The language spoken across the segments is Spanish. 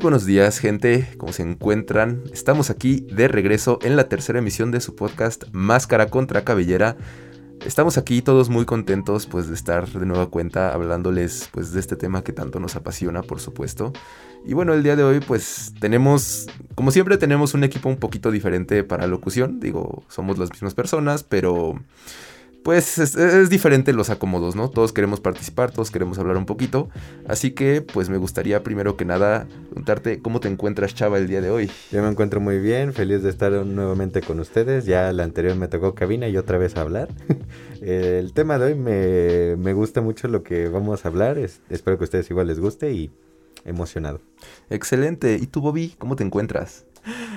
Muy buenos días, gente. ¿Cómo se encuentran? Estamos aquí de regreso en la tercera emisión de su podcast Máscara contra Cabellera. Estamos aquí todos muy contentos pues de estar de nueva cuenta hablándoles pues de este tema que tanto nos apasiona, por supuesto. Y bueno, el día de hoy pues tenemos, como siempre tenemos un equipo un poquito diferente para locución. Digo, somos las mismas personas, pero pues es, diferente los acomodos, ¿no? Todos queremos participar, todos queremos hablar un poquito. Así que, pues me gustaría primero que nada preguntarte cómo te encuentras, Chava, el día de hoy. Yo me encuentro muy bien, feliz de estar nuevamente con ustedes. Ya la anterior me tocó cabina y otra vez hablar. el tema de hoy me, gusta mucho lo que vamos a hablar. espero que a ustedes igual les guste y emocionado. Excelente. ¿Y tú, Bobby, cómo te encuentras?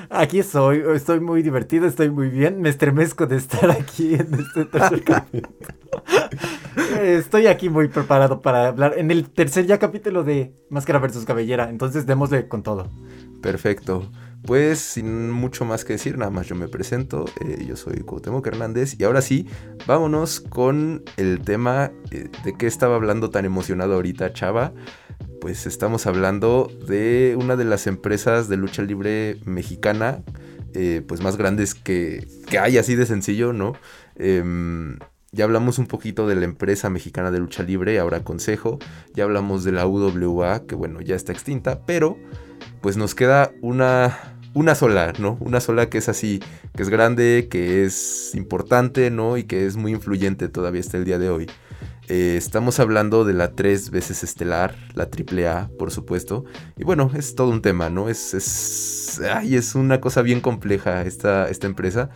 Aquí estoy, estoy muy divertido, estoy muy bien, me estremezco de estar aquí en este tercer capítulo. estoy aquí muy preparado para hablar en el tercer ya capítulo de Máscara versus Cabellera, entonces démosle con todo. Perfecto. Pues sin mucho más que decir, nada más yo me presento, eh, yo soy Cuauhtémoc Hernández y ahora sí, vámonos con el tema eh, de qué estaba hablando tan emocionado ahorita Chava pues estamos hablando de una de las empresas de lucha libre mexicana, eh, pues más grandes que, hay, así de sencillo, ¿no? Em, ya hablamos un poquito de la empresa mexicana de lucha libre, ahora Consejo, ya hablamos de la UWA, que bueno, ya está extinta, pero pues nos queda una, una sola, ¿no? Una sola que es así, que es grande, que es importante, ¿no? Y que es muy influyente todavía hasta el día de hoy. Eh, estamos hablando de la tres veces estelar, la triple A, por supuesto. Y bueno, es todo un tema, ¿no? Es, es, es una cosa bien compleja esta, esta empresa.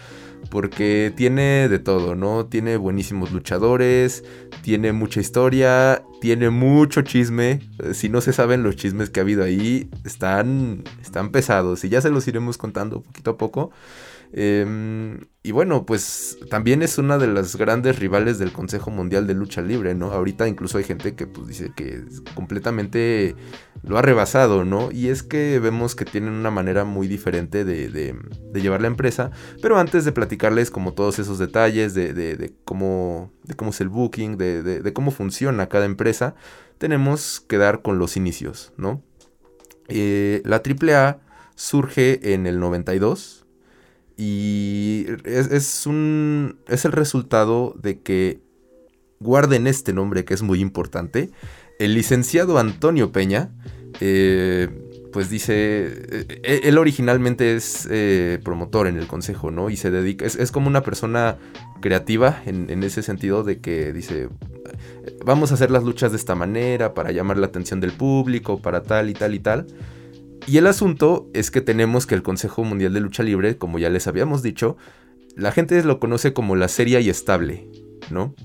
Porque tiene de todo, ¿no? Tiene buenísimos luchadores, tiene mucha historia, tiene mucho chisme. Eh, si no se saben los chismes que ha habido ahí, están, están pesados. Y ya se los iremos contando poquito a poco. Em, y bueno, pues también es una de las grandes rivales del Consejo Mundial de Lucha Libre, ¿no? Ahorita incluso hay gente que pues dice que completamente lo ha rebasado, ¿no? Y es que vemos que tienen una manera muy diferente de, llevar la empresa. Pero antes de platicarles como todos esos detalles de, cómo, de cómo es el booking, de, cómo funciona cada empresa, tenemos que dar con los inicios, ¿no? Eh, la AAA surge en el 92 y es, un, es el resultado de que, guarden este nombre que es muy importante, el licenciado Antonio Peña, eh, pues dice, eh, él originalmente es eh, promotor en el consejo, ¿no? Y se dedica, es, como una persona creativa en, ese sentido de que dice, vamos a hacer las luchas de esta manera para llamar la atención del público, para tal y tal y tal. Y el asunto es que tenemos que el Consejo Mundial de Lucha Libre, como ya les habíamos dicho, la gente lo conoce como la seria y estable, ¿no?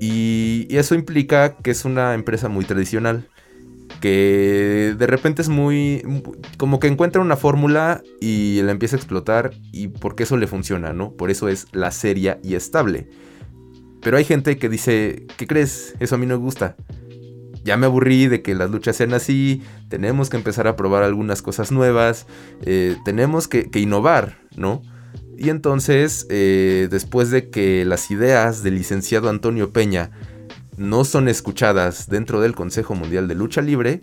Y, eso implica que es una empresa muy tradicional, que de repente es muy... como que encuentra una fórmula y la empieza a explotar y porque eso le funciona, ¿no? Por eso es la seria y estable. Pero hay gente que dice, ¿qué crees? Eso a mí no me gusta ya me aburrí de que las luchas sean así, tenemos que empezar a probar algunas cosas nuevas, eh, tenemos que, innovar, ¿no? Y entonces, eh, después de que las ideas del licenciado Antonio Peña no son escuchadas dentro del Consejo Mundial de Lucha Libre,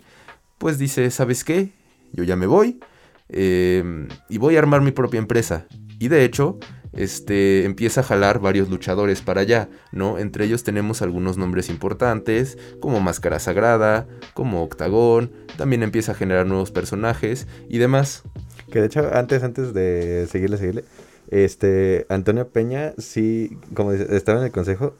pues dice, ¿sabes qué? Yo ya me voy eh, y voy a armar mi propia empresa. Y de hecho, este, empieza a jalar varios luchadores para allá, ¿no? Entre ellos tenemos algunos nombres importantes, como Máscara Sagrada, como Octagón, también empieza a generar nuevos personajes y demás. Que de hecho, antes, antes de seguirle, seguirle, este, Antonio Peña, sí, como dice, estaba en el consejo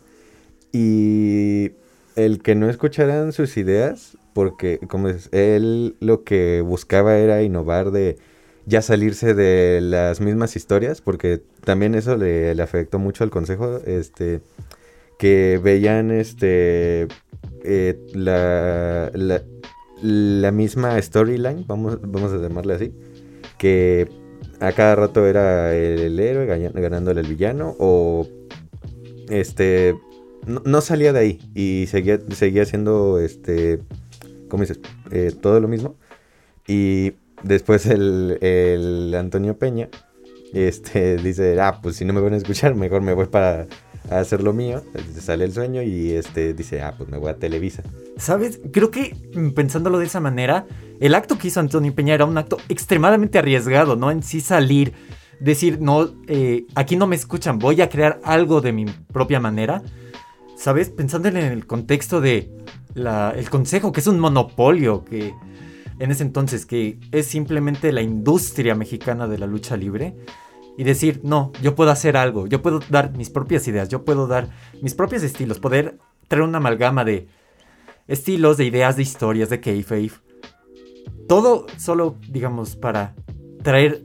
y el que no escucharan sus ideas, porque, como dices, él lo que buscaba era innovar de ya salirse de las mismas historias, porque también eso le, afectó mucho al consejo, este, que veían este, eh, la, la, misma storyline, vamos, vamos a llamarle así, que a cada rato era el, héroe ganándole el villano, o este, no, salía de ahí y seguía, seguía haciendo, este, ¿cómo dices? Eh, todo lo mismo. Y después el, Antonio Peña este, dice, ah, pues si no me van a escuchar, mejor me voy para hacer lo mío, sale el sueño y este dice, ah, pues me voy a Televisa. ¿Sabes? Creo que mm, pensándolo de esa manera, el acto que hizo Antonio Peña era un acto extremadamente arriesgado, ¿no? En sí salir, decir, no, eh, aquí no me escuchan, voy a crear algo de mi propia manera. ¿Sabes? Pensando en el contexto de el consejo, que es un monopolio, que en ese entonces, que es simplemente la industria mexicana de la lucha libre y decir, no, yo puedo hacer algo, yo puedo dar mis propias ideas, yo puedo dar mis propios estilos, poder traer una amalgama de estilos, de ideas, de historias, de kayfabe. Todo solo, digamos, para traer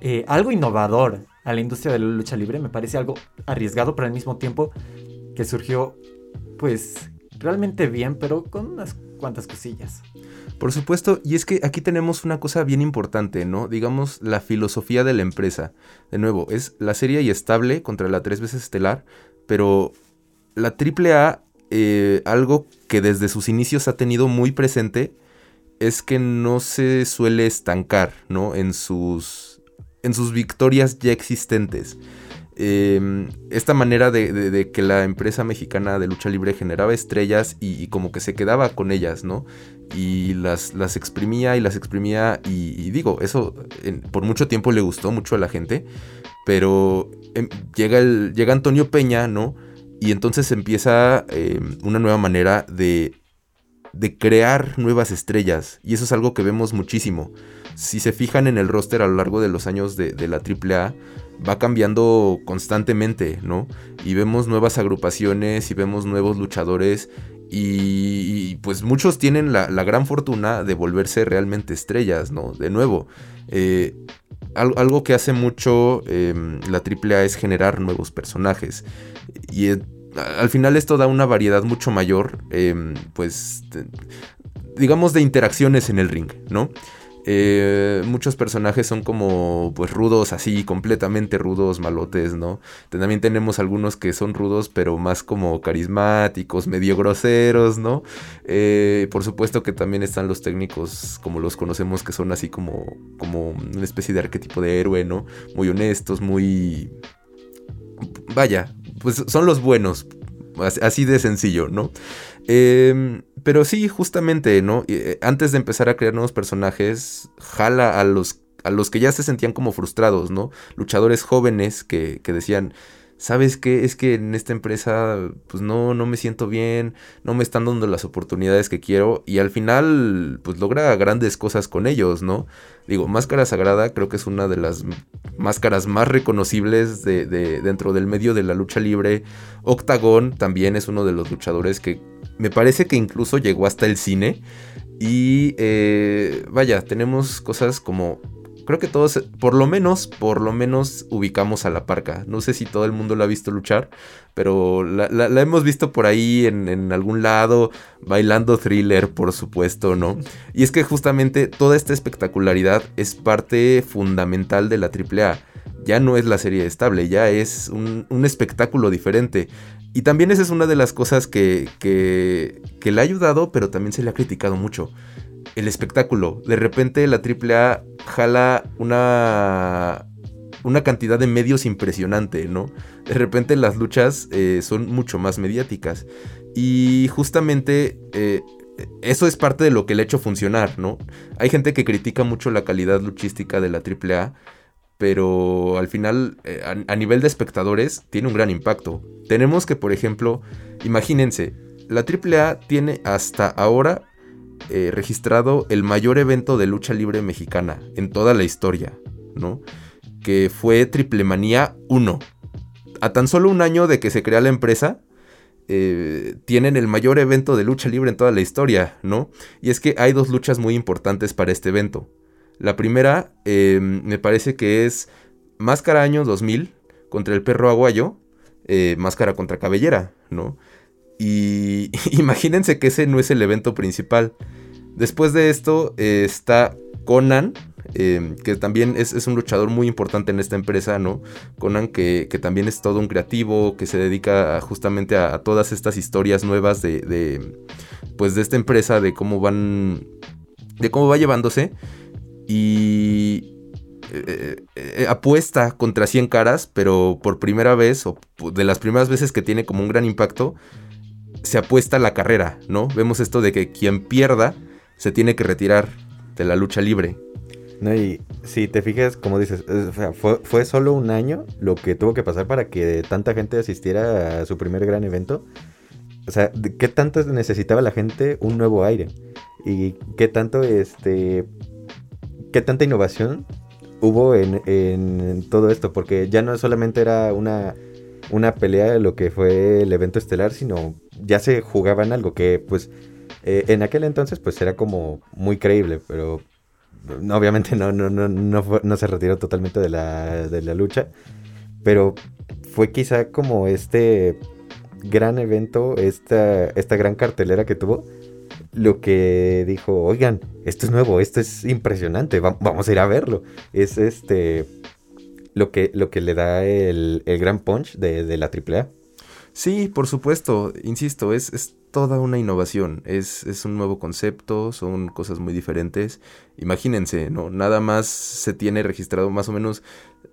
eh, algo innovador a la industria de la lucha libre. Me parece algo arriesgado, pero al mismo tiempo que surgió, pues, realmente bien, pero con unas cuantas cosillas. Por supuesto, y es que aquí tenemos una cosa bien importante, ¿no? Digamos, la filosofía de la empresa. De nuevo, es la serie y estable contra la tres veces estelar, pero la AAA, eh, algo que desde sus inicios ha tenido muy presente, es que no se suele estancar, ¿no? En sus, en sus victorias ya existentes. Em, esta manera de, que la empresa mexicana de lucha libre generaba estrellas y, como que se quedaba con ellas, ¿no? Y las, las exprimía y las exprimía y, digo, eso por mucho tiempo le gustó mucho a la gente, pero em, llega, el, llega Antonio Peña, ¿no? Y entonces empieza em, una nueva manera de, de crear nuevas estrellas y eso es algo que vemos muchísimo. Si se fijan en el roster a lo largo de los años de, de la AAA, va cambiando constantemente, ¿no? Y vemos nuevas agrupaciones y vemos nuevos luchadores y, pues muchos tienen la, gran fortuna de volverse realmente estrellas, ¿no? De nuevo, eh, algo, que hace mucho em, la AAA es generar nuevos personajes. Y eh, al final esto da una variedad mucho mayor, em, pues, digamos, de interacciones en el ring, ¿no? Eh, muchos personajes son como pues rudos, así, completamente rudos, malotes, ¿no? También tenemos algunos que son rudos, pero más como carismáticos, medio groseros, ¿no? Eh, por supuesto que también están los técnicos, como los conocemos, que son así como, como una especie de arquetipo de héroe, ¿no? Muy honestos, muy... Vaya, pues son los buenos, así de sencillo, ¿no? Eh, pero sí, justamente, ¿no? Eh, antes de empezar a crear nuevos personajes, jala a los, a los que ya se sentían como frustrados, ¿no? Luchadores jóvenes que, que decían, ¿sabes qué? Es que en esta empresa, pues no, no me siento bien, no me están dando las oportunidades que quiero. Y al final, pues logra grandes cosas con ellos, ¿no? Digo, Máscara Sagrada creo que es una de las máscaras más reconocibles de, de, dentro del medio de la lucha libre. Octagón también es uno de los luchadores que me parece que incluso llegó hasta el cine. Y eh, vaya, tenemos cosas como creo que todos, por lo menos, por lo menos ubicamos a la parca. No sé si todo el mundo la ha visto luchar, pero la, hemos visto por ahí en, en, algún lado, bailando thriller, por supuesto, ¿no? Y es que justamente toda esta espectacularidad es parte fundamental de la AAA. Ya no es la serie estable, ya es un, espectáculo diferente. Y también esa es una de las cosas que, que, que le ha ayudado, pero también se le ha criticado mucho. El espectáculo. De repente la AAA jala una, una cantidad de medios impresionante, ¿no? De repente las luchas eh, son mucho más mediáticas. Y justamente eh, eso es parte de lo que le ha hecho funcionar, ¿no? Hay gente que critica mucho la calidad luchística de la AAA pero al final, eh, a, nivel de espectadores, tiene un gran impacto. Tenemos que, por ejemplo, imagínense, la AAA tiene hasta ahora eh, registrado el mayor evento de lucha libre mexicana en toda la historia, ¿no? Que fue Triple Manía 1. A tan solo un año de que se crea la empresa, eh, tienen el mayor evento de lucha libre en toda la historia, ¿no? Y es que hay dos luchas muy importantes para este evento. La primera em, me parece que es Máscara Año 2000 contra el perro aguayo, eh, Máscara contra Cabellera, ¿no? Y imagínense que ese no es el evento principal. Después de esto eh, está Conan, em, que también es, un luchador muy importante en esta empresa, ¿no? Conan que, también es todo un creativo, que se dedica justamente a, todas estas historias nuevas de, de, pues de esta empresa, de cómo van, de cómo va llevándose. Y eh, eh, apuesta contra 100 caras, pero por primera vez, o de las primeras veces que tiene como un gran impacto, se apuesta a la carrera, ¿no? Vemos esto de que quien pierda se tiene que retirar de la lucha libre. No, y si te fijas, como dices, fue, fue, solo un año lo que tuvo que pasar para que tanta gente asistiera a su primer gran evento. O sea, ¿qué tanto necesitaba la gente un nuevo aire? Y qué tanto, este, qué tanta innovación hubo en, todo esto, porque ya no solamente era una, una pelea de lo que fue el evento estelar, sino ya se jugaban algo que, pues, eh, en aquel entonces, pues era como muy creíble, pero obviamente no, no, no, no, se retiró totalmente de la, de la lucha, pero fue quizá como este gran evento, esta, esta gran cartelera que tuvo, lo que dijo, oigan, esto es nuevo, esto es impresionante, vamos a ir a verlo. Es este lo que, lo que le da el, gran punch de, de, la AAA. Sí, por supuesto, insisto, es, es toda una innovación, es, es, un nuevo concepto, son cosas muy diferentes. Imagínense, ¿no? Nada más se tiene registrado más o menos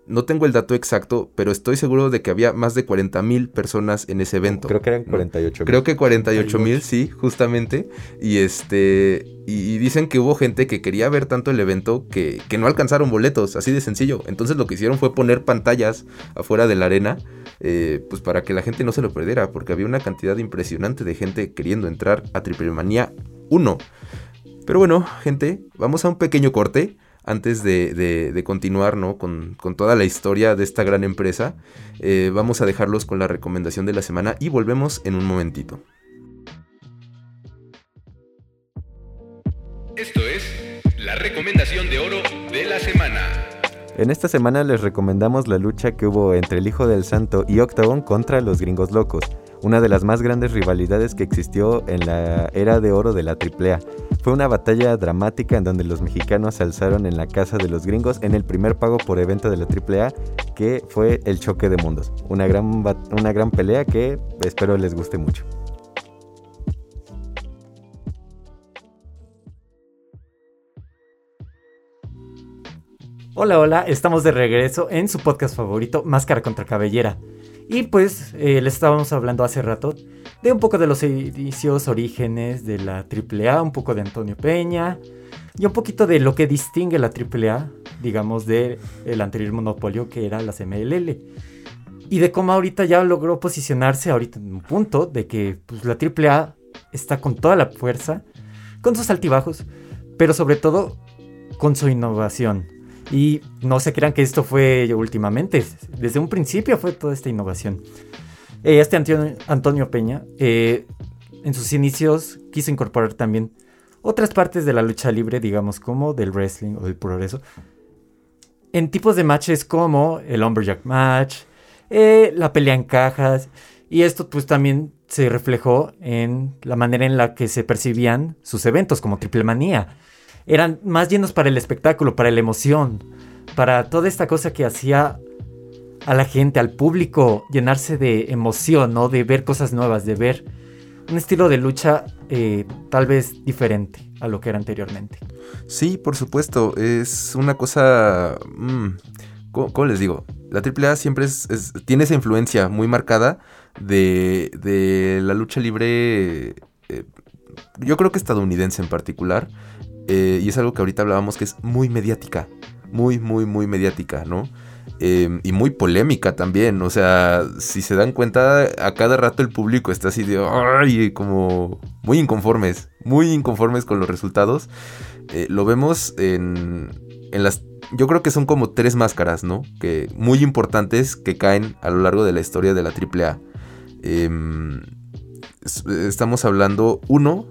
no tengo el dato exacto, pero estoy seguro de que había más de 40 mil personas en ese evento. Creo que eran 48 mil. Creo que 48 mil, sí, justamente. Y este. Y, dicen que hubo gente que quería ver tanto el evento que, no alcanzaron boletos, así de sencillo. Entonces lo que hicieron fue poner pantallas afuera de la arena. Eh, pues para que la gente no se lo perdiera. Porque había una cantidad impresionante de gente queriendo entrar a Triple Manía 1. Pero bueno, gente, vamos a un pequeño corte antes de, continuar ¿no? con, toda la historia de esta gran empresa, eh, vamos a dejarlos con la recomendación de la semana y volvemos en un momentito. Esto es la recomendación de oro de la semana. En esta semana les recomendamos la lucha que hubo entre el Hijo del Santo y Octagon contra los Gringos Locos una de las más grandes rivalidades que existió en la era de oro de la AAA. Fue una batalla dramática en donde los mexicanos se alzaron en la casa de los gringos en el primer pago por evento de la AAA, que fue el choque de mundos. Una gran, una gran pelea que espero les guste mucho. Hola, hola, estamos de regreso en su podcast favorito, Máscara contra Cabellera. Y pues eh, les estábamos hablando hace rato de un poco de los inicios, orígenes de la AAA, un poco de Antonio Peña y un poquito de lo que distingue la AAA, digamos, del el anterior monopolio que era las MLL. Y de cómo ahorita ya logró posicionarse ahorita en un punto de que pues, la AAA está con toda la fuerza, con sus altibajos, pero sobre todo con su innovación. Y no se crean que esto fue últimamente, desde un principio fue toda esta innovación. Eh, este Antonio, Peña, eh, en sus inicios, quiso incorporar también otras partes de la lucha libre, digamos, como del wrestling o del progreso, en tipos de matches como el Lumberjack Match, eh, la pelea en cajas, y esto pues también se reflejó en la manera en la que se percibían sus eventos como Triple Manía eran más llenos para el espectáculo, para la emoción, para toda esta cosa que hacía a la gente, al público, llenarse de emoción, ¿no? De ver cosas nuevas, de ver un estilo de lucha eh, tal vez diferente a lo que era anteriormente. Sí, por supuesto, es una cosa... Mm, ¿cómo, les digo? La AAA siempre es, tiene esa influencia muy marcada de, de la lucha libre, eh, yo creo que estadounidense en particular, eh, y es algo que ahorita hablábamos que es muy mediática. Muy, muy, muy mediática, ¿no? Em, y muy polémica también. O sea, si se dan cuenta, a cada rato el público está así de. ¡Ay! Como muy inconformes. Muy inconformes con los resultados. Eh, lo vemos en, en las. Yo creo que son como tres máscaras, ¿no? Que muy importantes que caen a lo largo de la historia de la AAA. Em, estamos hablando, uno,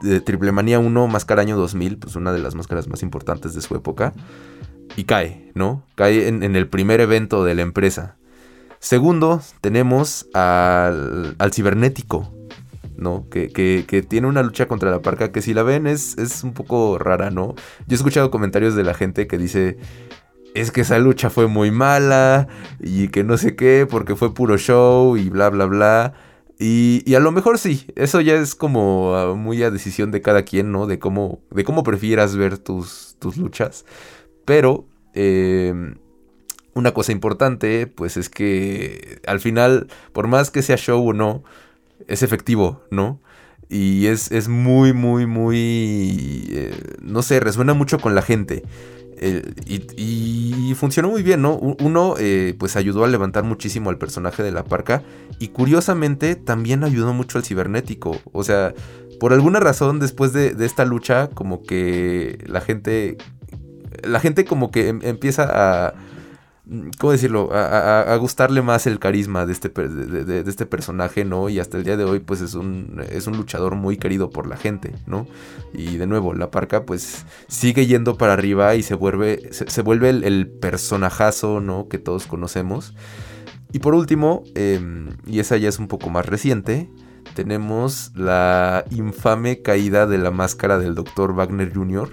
de Triple Manía 1, Máscara Año 2000, pues una de las máscaras más importantes de su época. Y cae, ¿no? Cae en, el primer evento de la empresa. Segundo, tenemos al, al cibernético, ¿no? Que, que, tiene una lucha contra la parca que si la ven es, es un poco rara, ¿no? Yo he escuchado comentarios de la gente que dice, es que esa lucha fue muy mala y que no sé qué, porque fue puro show y bla, bla, bla. Y, a lo mejor sí, eso ya es como ah, muy a decisión de cada quien, ¿no? De cómo, de cómo prefieras ver tus, tus luchas. Pero Eh, una cosa importante, pues es que al final, por más que sea show o no, es efectivo, ¿no? Y es, es muy, muy, muy... eh, no sé, resuena mucho con la gente. Y, funcionó muy bien, ¿no? Uno, eh, pues ayudó a levantar muchísimo al personaje de la parca. Y curiosamente, también ayudó mucho al cibernético. O sea, por alguna razón, después de, de esta lucha, como que la gente... La gente como que em- empieza a... ¿Cómo decirlo? A, gustarle más el carisma de este, de, este personaje, ¿no? Y hasta el día de hoy, pues es un, es un luchador muy querido por la gente, ¿no? Y de nuevo, la parca, pues sigue yendo para arriba y se vuelve, se, vuelve el, el personajazo, ¿no? Que todos conocemos. Y por último, em, y esa ya es un poco más reciente, tenemos la infame caída de la máscara del Dr. Wagner Jr.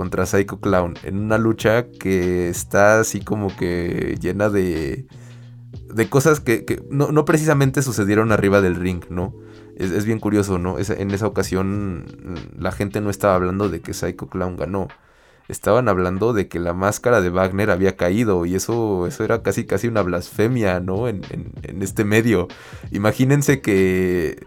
contra Psycho Clown en una lucha que está así como que llena de, de cosas que, no, no precisamente sucedieron arriba del ring, ¿no? Es, es bien curioso, ¿no? Esa- en esa ocasión mm, la gente no estaba hablando de que Psycho Clown ganó. Estaban hablando de que la máscara de Wagner había caído y eso, eso era casi casi una blasfemia, ¿no? En- en este medio. Imagínense que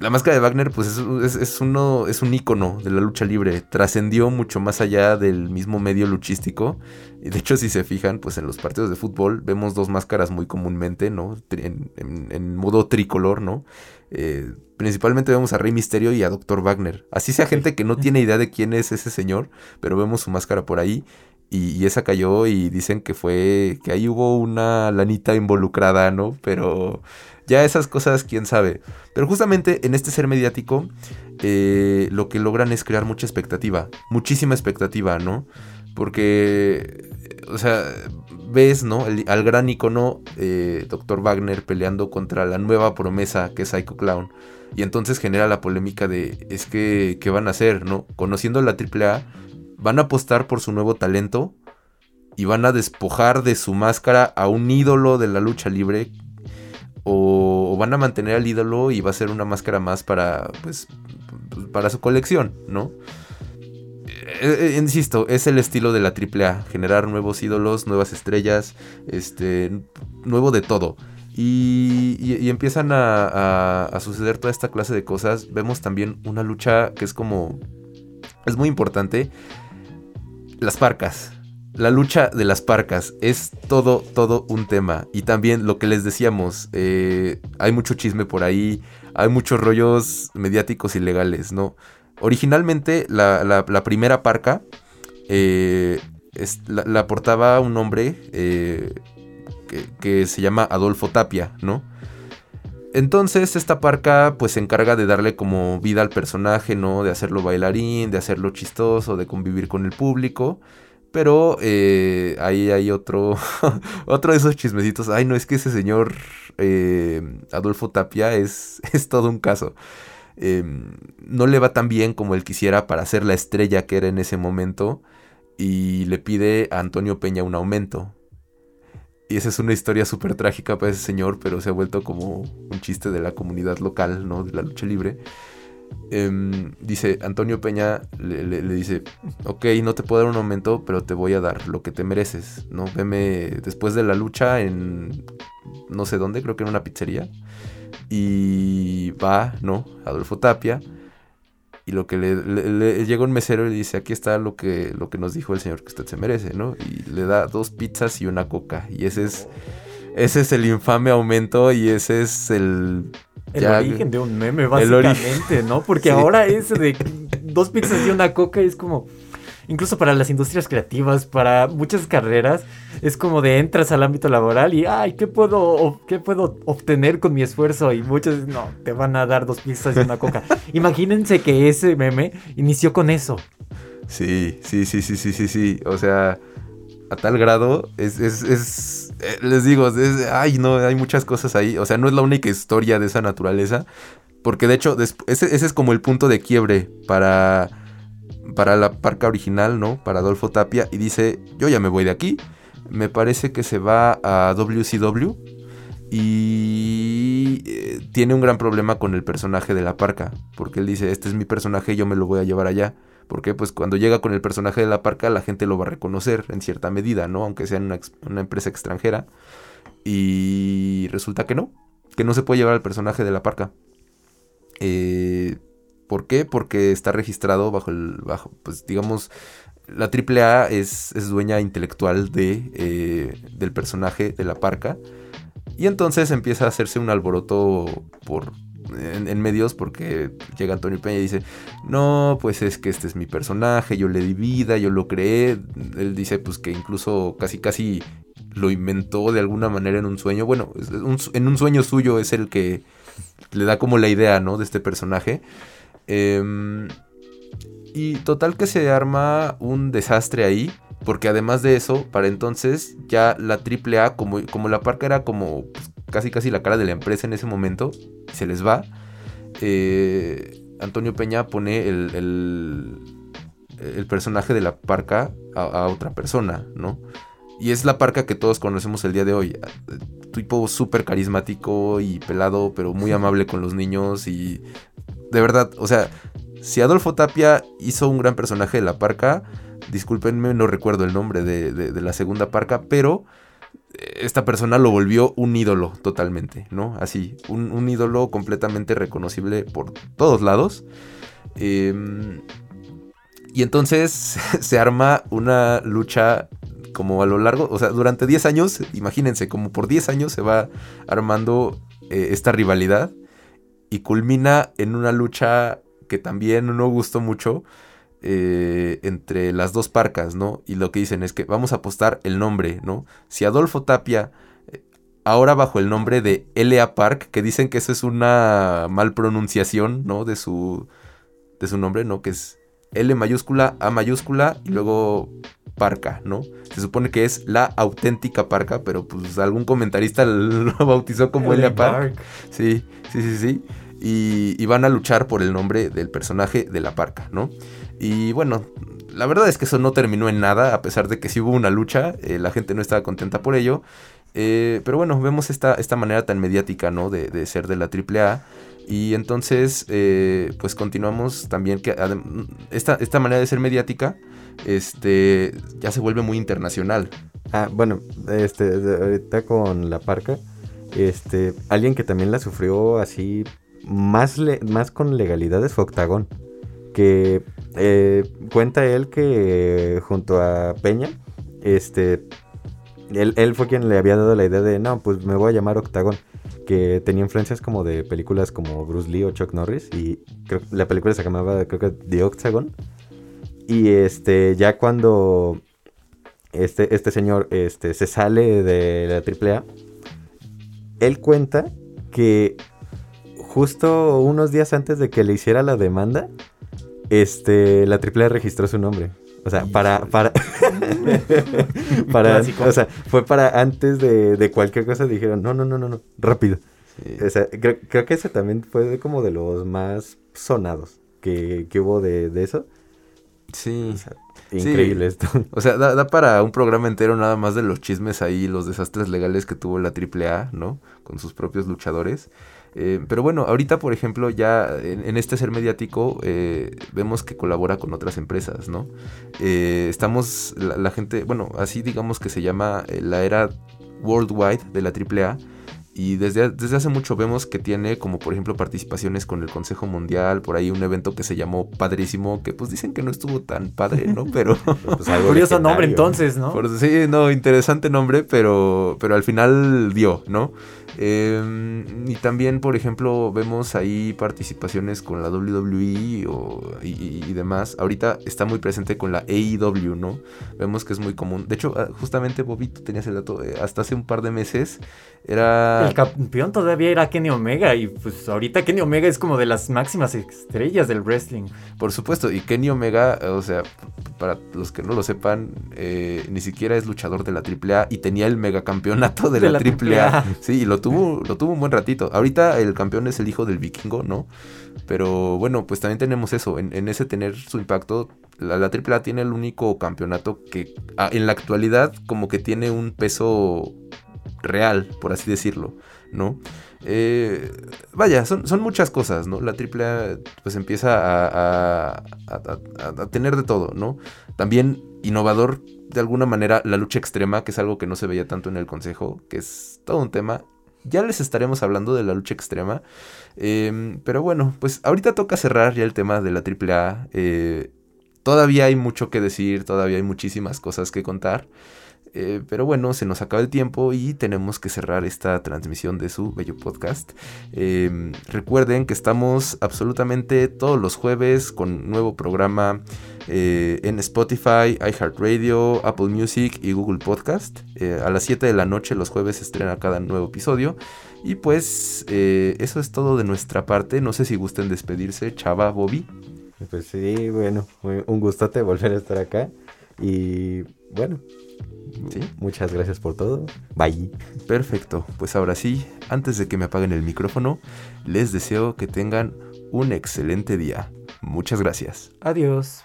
la máscara de Wagner, pues es, es- es uno, es un ícono de la lucha libre. Trascendió mucho más allá del mismo medio luchístico. Y de hecho, si se fijan, pues en los partidos de fútbol vemos dos máscaras muy comúnmente, ¿no? En- en modo tricolor, ¿no? Eh, principalmente vemos a Rey Misterio y a Dr. Wagner. Así sea gente que no tiene idea de quién es ese señor, pero vemos su máscara por ahí. Y, y esa cayó y dicen que fue, que ahí hubo una lanita involucrada, ¿no? Pero ya esas cosas, quién sabe. Pero justamente en este ser mediático, eh, lo que logran es crear mucha expectativa, muchísima expectativa, ¿no? Porque, o sea, ves, ¿no? El- al gran icono eh, Dr. Wagner peleando contra la nueva promesa que es Psycho Clown. Y entonces genera la polémica de, es que, ¿qué van a hacer, no? Conociendo la AAA, van a apostar por su nuevo talento y van a despojar de su máscara a un ídolo de la lucha libre o, van a mantener al ídolo y va a ser una máscara más para pues para su colección, ¿no? Eh, eh, insisto, es el estilo de la AAA, generar nuevos ídolos, nuevas estrellas, este, nuevo de todo. Y, y- y empiezan a, a- a suceder toda esta clase de cosas. Vemos también una lucha que es como... Es muy importante. Las parcas. La lucha de las parcas es todo, todo un tema. Y también lo que les decíamos, eh, hay mucho chisme por ahí, hay muchos rollos mediáticos ilegales, ¿no? Originalmente la, la- primera parca eh, la, la portaba un hombre eh, que, que se llama Adolfo Tapia, ¿no? Entonces esta parca pues se encarga de darle como vida al personaje, ¿no? De hacerlo bailarín, de hacerlo chistoso, de convivir con el público. Pero eh, ahí hay otro, otro de esos chismecitos. Ay, no, es que ese señor eh, Adolfo Tapia es, es todo un caso. Eh, no le va tan bien como él quisiera para ser la estrella que era en ese momento. Y le pide a Antonio Peña un aumento. Y esa es una historia súper trágica para ese señor, pero se ha vuelto como un chiste de la comunidad local, ¿no? De la lucha libre. Em, dice, Antonio Peña le, dice, ok, no te puedo dar un aumento, pero te voy a dar lo que te mereces, ¿no? Veme después de la lucha en no sé dónde, creo que en una pizzería. Y va, ¿no? Adolfo Tapia. Y lo que le- llega un mesero y le dice, aquí está lo que, lo que nos dijo el señor que usted se merece, ¿no? Y le da dos pizzas y una coca. Y ese es, ese es el infame aumento y ese es el... El ya- origen de un meme, básicamente, ¿no? Porque Sí. ahora ese de dos pizzas y una coca es como. Incluso para las industrias creativas, para muchas carreras, es como de entras al ámbito laboral y, ay, ¿qué puedo, qué puedo obtener con mi esfuerzo? Y muchos, no, te van a dar dos pizzas y una coca. Imagínense que ese meme inició con eso. Sí, sí, sí, sí, sí, sí, sí. O sea, a tal grado, es, es, es eh, les digo, ay, no, hay muchas cosas ahí. O sea, no es la única historia de esa naturaleza. Porque de hecho, ese es como el punto de quiebre para, para la parca original, ¿no? Para Adolfo Tapia. Y dice, yo ya me voy de aquí. Me parece que se va a WCW. Y eh, tiene un gran problema con el personaje de la parca. Porque él dice, este es mi personaje, yo me lo voy a llevar allá. Porque pues cuando llega con el personaje de la parca la gente lo va a reconocer en cierta medida, ¿no? Aunque sea en una, empresa extranjera. Y resulta que no, que no se puede llevar al personaje de la parca. Eh, ¿Por qué? Porque está registrado bajo el, bajo, pues digamos, la AAA es, es dueña intelectual de, eh, del personaje de la parca. Y entonces empieza a hacerse un alboroto por, en, medios porque llega Antonio Peña y dice, no, pues es que este es mi personaje, yo le di vida, yo lo creé. Él dice pues que incluso casi casi lo inventó de alguna manera en un sueño. Bueno, en un sueño suyo es el que le da como la idea, ¿no? De este personaje. Em, y total que se arma un desastre ahí. Porque además de eso, para entonces ya la AAA, como, como la parca era como pues, casi casi la cara de la empresa en ese momento, se les va. eh, Antonio Peña pone el, el, el personaje de la parca a, a otra persona, ¿no? Y es la parca que todos conocemos el día de hoy. Tipo súper carismático y pelado, pero muy amable con los niños y... De verdad, o sea, si Adolfo Tapia hizo un gran personaje de la parca, discúlpenme, no recuerdo el nombre de, de- de la segunda parca, pero esta persona lo volvió un ídolo totalmente, ¿no? Así, un, ídolo completamente reconocible por todos lados. Em, y entonces se arma una lucha como a lo largo, o sea, durante 10 años, imagínense, como por 10 años se va armando eh, esta rivalidad y culmina en una lucha que también no gustó mucho eh, entre las dos parcas, ¿no? Y lo que dicen es que vamos a apostar el nombre, ¿no? Si Adolfo Tapia, eh, ahora bajo el nombre de L.A. Park, que dicen que eso es una mal pronunciación, ¿no? De su, de su nombre, ¿no? Que es L mayúscula, A mayúscula y luego Parca, ¿no? Se supone que es la auténtica Parca, pero pues algún comentarista lo bautizó como L.A. Park. Sí, sí, sí, sí. Y, y van a luchar por el nombre del personaje de la parca, ¿no? Y bueno, la verdad es que eso no terminó en nada, a pesar de que sí hubo una lucha, eh, la gente no estaba contenta por ello. Eh, pero bueno, vemos esta, esta manera tan mediática, ¿no? De, de ser de la AAA. Y entonces, eh, pues continuamos también que esta, esta manera de ser mediática, este, ya se vuelve muy internacional. Ah, bueno, este, ahorita con la parca, este, alguien que también la sufrió así, más, le- más con legalidades fue Octagón, que eh, cuenta él que junto a Peña, este, él, él fue quien le había dado la idea de, no, pues me voy a llamar Octagón, que tenía influencias como de películas como Bruce Lee o Chuck Norris, y la película se llamaba, creo que The Octagon, y este, ya cuando este, este señor este, se sale de la AAA, él cuenta que justo unos días antes de que le hiciera la demanda, este, la AAA registró su nombre. O sea, para, para, para, o sea, fue para antes de, de cualquier cosa dijeron, no, no, no, no, no, rápido. O sea, creo, creo que ese también fue de como de los más sonados que, que hubo de, de eso. Sí. Increíble esto. O sea, da, da para un programa entero nada más de los chismes ahí, los desastres legales que tuvo la AAA, ¿no? Con sus propios luchadores. Eh, pero bueno, ahorita, por ejemplo, ya en, en este ser mediático eh, vemos que colabora con otras empresas, ¿no? Eh, estamos, la, la gente, bueno, así digamos que se llama la era worldwide de la AAA. Y desde, desde hace mucho vemos que tiene como por ejemplo participaciones con el Consejo Mundial, por ahí un evento que se llamó Padrísimo, que pues dicen que no estuvo tan padre, ¿no? Pero... Pues algo Curioso nombre entonces, ¿no? Por- sí, no, interesante nombre, pero, pero al final dio, ¿no? Eh, y también, por ejemplo, vemos ahí participaciones con la WWE o- y, demás. Ahorita está muy presente con la AEW, ¿no? Vemos que es muy común. De hecho, ah, justamente, Bobby, tú tenías el dato, eh, hasta hace un par de meses era... El campeón todavía era Kenny Omega y pues ahorita Kenny Omega es como de las máximas estrellas del wrestling. Por supuesto, y Kenny Omega, o sea, para los que no lo sepan, eh, ni siquiera es luchador de la AAA y tenía el megacampeonato de, De la, la AAA. AAA. Sí, y lo tuvo, lo tuvo un buen ratito. Ahorita el campeón es el hijo del vikingo, ¿no? Pero bueno, pues también tenemos eso, en, ese tener su impacto. La, la AAA tiene el único campeonato que en la actualidad como que tiene un peso real, por así decirlo. ¿no? Eh, vaya, son, son, muchas cosas, ¿no? La AAA pues empieza a, tener de todo, ¿no? También innovador de alguna manera la lucha extrema, que es algo que no se veía tanto en el Consejo, que es todo un tema. Ya les estaremos hablando de la lucha extrema. Em, pero bueno, pues ahorita toca cerrar ya el tema de la AAA. Eh, todavía hay mucho que decir, todavía hay muchísimas cosas que contar. Eh, pero bueno, se nos acaba el tiempo y tenemos que cerrar esta transmisión de su bello podcast. Em, recuerden que estamos absolutamente todos los jueves con nuevo programa eh, en Spotify, iHeartRadio, Apple Music y Google Podcast. Eh, a las 7 de la noche los jueves estrena cada nuevo episodio. Y pues eso es todo de nuestra parte. No sé si gusten despedirse, Chava, Bobby. Pues sí, bueno, un gustote volver a estar acá. Y bueno, Muchas gracias por todo. Bye. Perfecto. Pues ahora sí, antes de que me apaguen el micrófono, les deseo que tengan un excelente día. Muchas gracias. Adiós.